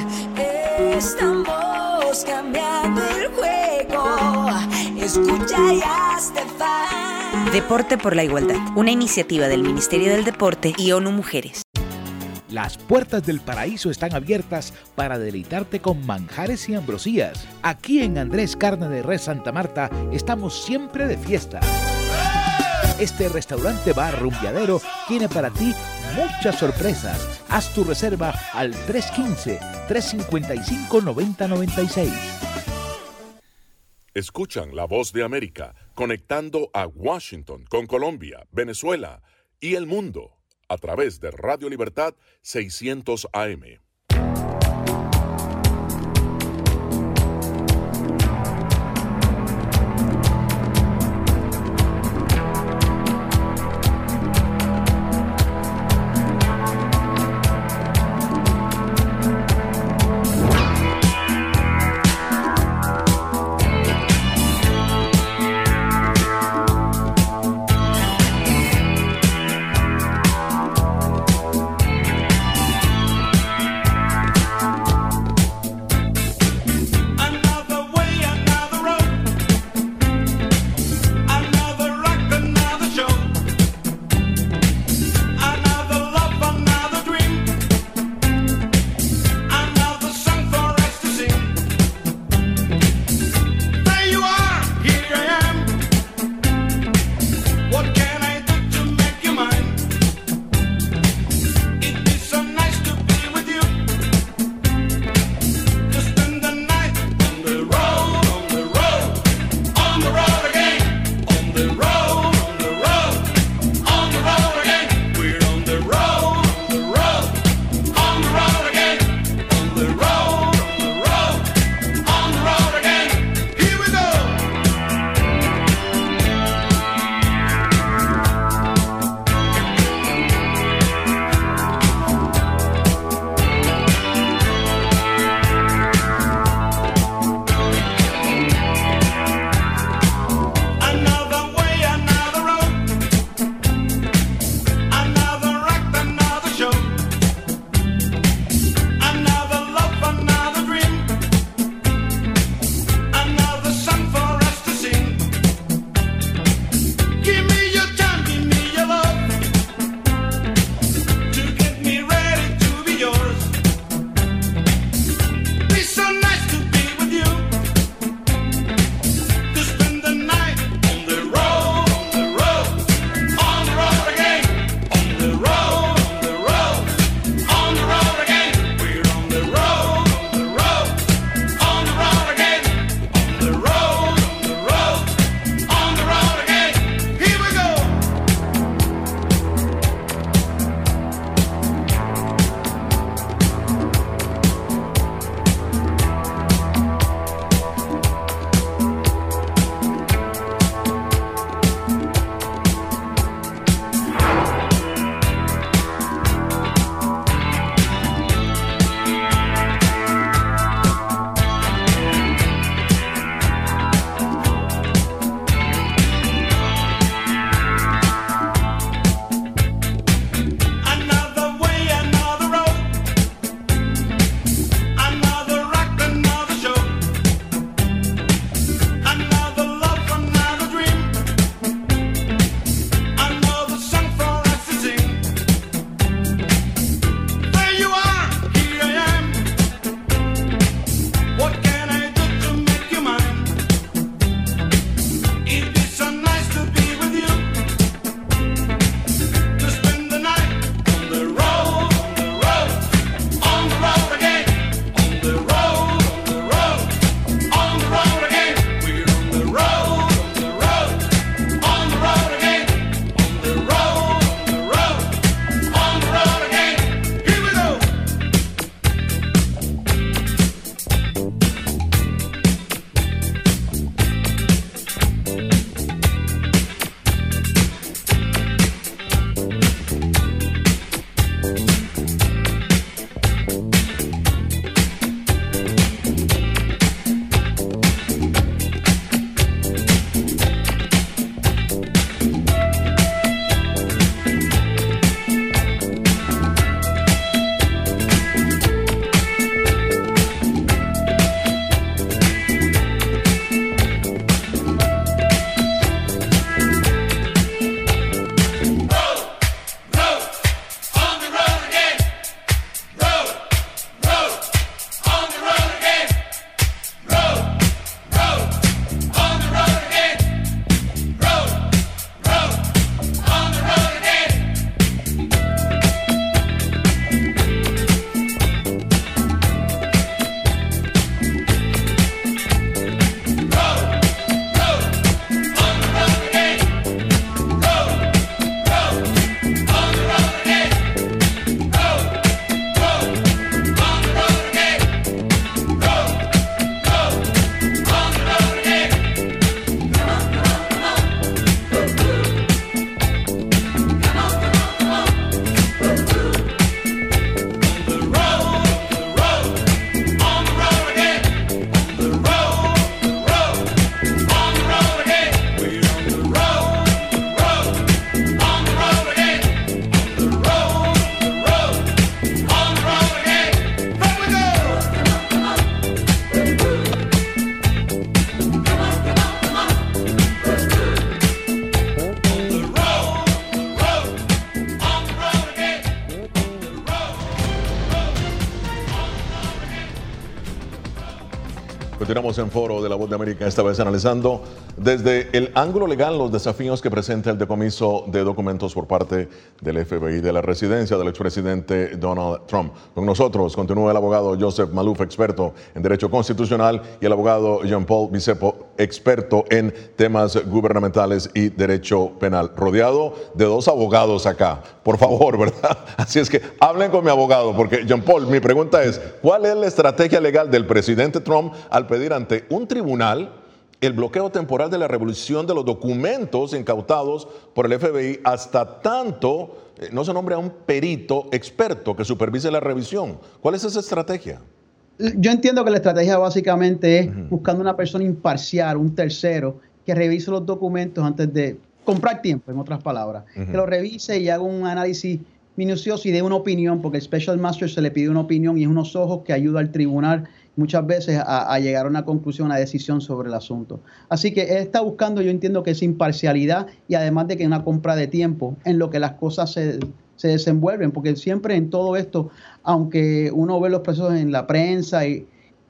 Estamos cambiando el juego. Escucha ya, Stefan. Deporte por la Igualdad, una iniciativa del Ministerio del Deporte y ONU Mujeres. Las puertas del paraíso están abiertas para deleitarte con manjares y ambrosías. Aquí en Andrés Carne de Res Santa Marta estamos siempre de fiesta. Este restaurante bar rumbiadero tiene para ti muchas sorpresas. Haz tu reserva al 315-355-9096. Escuchan la voz de América conectando a Washington con Colombia, Venezuela y el mundo a través de Radio Libertad 600 AM. En Foro de la Voz de América, esta vez analizando desde el ángulo legal los desafíos que presenta el decomiso de documentos por parte del FBI de la residencia del expresidente Donald Trump. Con nosotros continúa el abogado Joseph Maluf, experto en Derecho Constitucional, y el abogado Jean-Paul Bicepo, experto en temas gubernamentales y Derecho Penal. Rodeado de dos abogados acá, por favor, ¿verdad? Así es que hablen con mi abogado, porque Jean-Paul, mi pregunta es, ¿cuál es la estrategia legal del presidente Trump al pedir ante un tribunal el bloqueo temporal de la revolución de los documentos incautados por el FBI hasta tanto eh, no se nombre a un perito experto que supervise la revisión. ¿Cuál es esa estrategia? Yo entiendo que la estrategia básicamente es buscando una persona imparcial, un tercero, que revise los documentos antes de comprar tiempo, en otras palabras. Que lo revise y haga un análisis minucioso y dé una opinión, porque el Special Master se le pide una opinión y es unos ojos que ayuda al tribunal muchas veces a, a llegar a una conclusión, a una decisión sobre el asunto. Así que él está buscando, yo entiendo que es imparcialidad y además de que una compra de tiempo en lo que las cosas se, se desenvuelven, porque siempre en todo esto, aunque uno ve los procesos en la prensa y,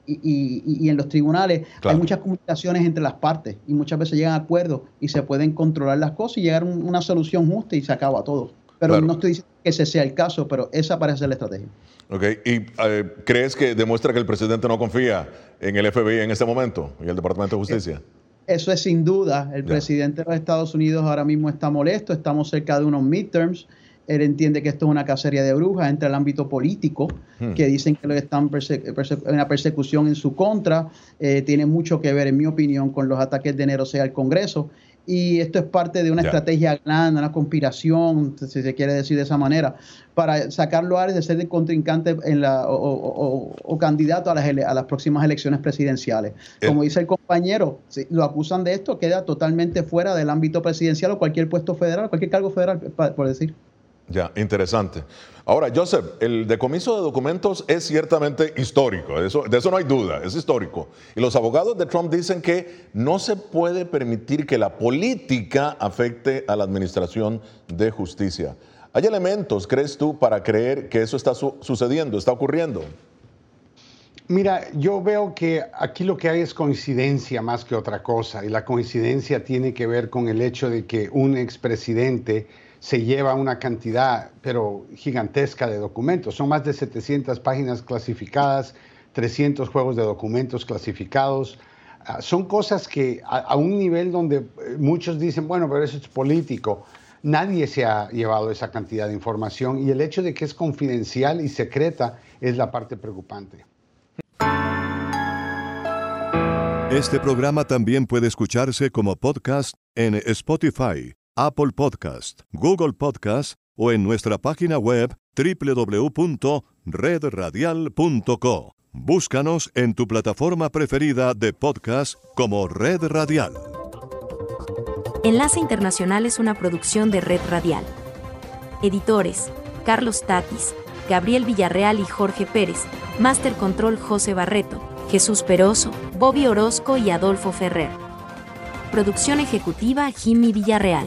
y, y- y en los tribunales, Claro. hay muchas comunicaciones entre las partes y muchas veces llegan a acuerdos y se pueden controlar las cosas y llegar a un- una solución justa y se acaba todo. Pero Claro. no estoy diciendo que ese sea el caso, pero esa parece ser la estrategia. Ok, ¿Y eh, crees que demuestra que el presidente no confía en el FBI en este momento y el Departamento de Justicia? Eso es sin duda. El presidente de los Estados Unidos ahora mismo está molesto. Estamos cerca de unos midterms. Él entiende que esto es una cacería de brujas entre el ámbito político, Hmm. que dicen que lo están perse- perse- una persecución en su contra. Eh, tiene mucho que ver, en mi opinión, con los ataques de enero sea al Congreso. Y esto es parte de una estrategia grande, una conspiración, si se quiere decir de esa manera, para sacarlo a Ares de ser el contrincante en la, o, o- o- o candidato a las, a las próximas elecciones presidenciales. Como dice el compañero, si lo acusan de esto, queda totalmente fuera del ámbito presidencial o cualquier puesto federal, cualquier cargo federal, por decir. Ya, interesante. Ahora, Joseph, el decomiso de documentos es ciertamente histórico, de eso, no hay duda, es histórico. Y los abogados de Trump dicen que no se puede permitir que la política afecte a la administración de justicia. ¿Hay elementos, crees tú, para creer que eso está su- sucediendo, está ocurriendo? Mira, yo veo que aquí lo que hay es coincidencia más que otra cosa, y la coincidencia tiene que ver con el hecho de que un expresidente se lleva una cantidad, pero gigantesca de documentos. Son más de 700 páginas clasificadas, 300 juegos de documentos clasificados. Ah, son cosas que a, un nivel donde eh, muchos dicen, bueno, pero eso es político. Nadie se ha llevado esa cantidad de información y el hecho de que es confidencial y secreta es la parte preocupante. Este programa también puede escucharse como podcast en Spotify, Apple Podcast, Google Podcast o en nuestra página web www.redradial.co. Búscanos en tu plataforma preferida de podcast como Red Radial. Enlace Internacional es una producción de Red Radial. Editores: Carlos Tatis, Gabriel Villarreal y Jorge Pérez. Master Control José Barreto, Jesús Peroso, Bobby Orozco y Adolfo Ferrer. Producción ejecutiva Jimmy Villarreal.